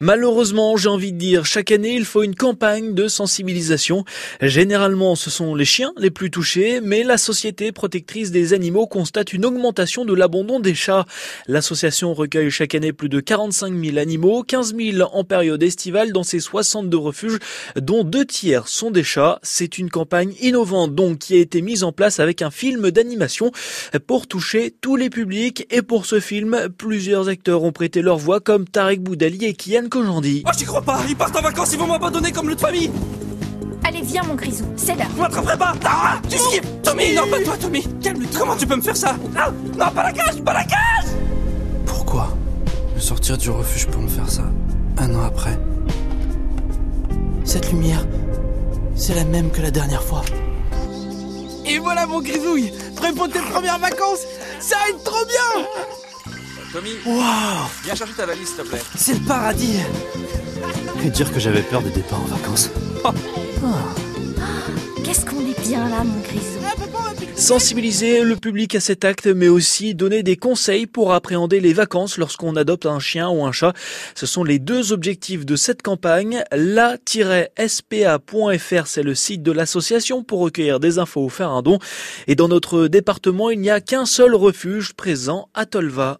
Malheureusement, j'ai envie de dire, chaque année, il faut une campagne de sensibilisation. Généralement, ce sont les chiens les plus touchés, mais la Société protectrice des animaux constate une augmentation de l'abandon des chats. L'association recueille chaque année plus de 45 000 animaux, 15 000 en période estivale dans ses 62 refuges, dont deux tiers sont des chats. C'est une campagne innovante donc qui a été mise en place avec un film d'animation pour toucher tous les publics. Et pour ce film, plusieurs acteurs ont prêté leur voix comme Tarek Boudali et Kian qu'aujourd'hui. Oh, j'y crois pas. Ils partent en vacances, ils vont m'abandonner comme notre famille. Allez, viens, mon grisou, c'est l'heure. Vous m'attraperez pas. Ah, Tu skip Tommy, non, pas toi, Tommy. Calme-toi. Comment tu peux me faire ça? Non, non, pas la cage, pas la cage. Pourquoi me sortir du refuge pour me faire ça un an après? Cette lumière, c'est la même que la dernière fois. Et voilà mon grisouille. Prêt pour tes premières vacances? Ça va être trop bien Tommy, Waouh viens chercher ta valise, s'il te plaît. C'est le paradis Et dire que j'avais peur des départs en vacances. Qu'est-ce qu'on est bien là, mon grisou. Sensibiliser le public à cet acte, mais aussi donner des conseils pour appréhender les vacances lorsqu'on adopte un chien ou un chat. Ce sont les deux objectifs de cette campagne. La-spa.fr, c'est le site de l'association pour recueillir des infos ou faire un don. Et dans notre département, il n'y a qu'un seul refuge présent à Tolva.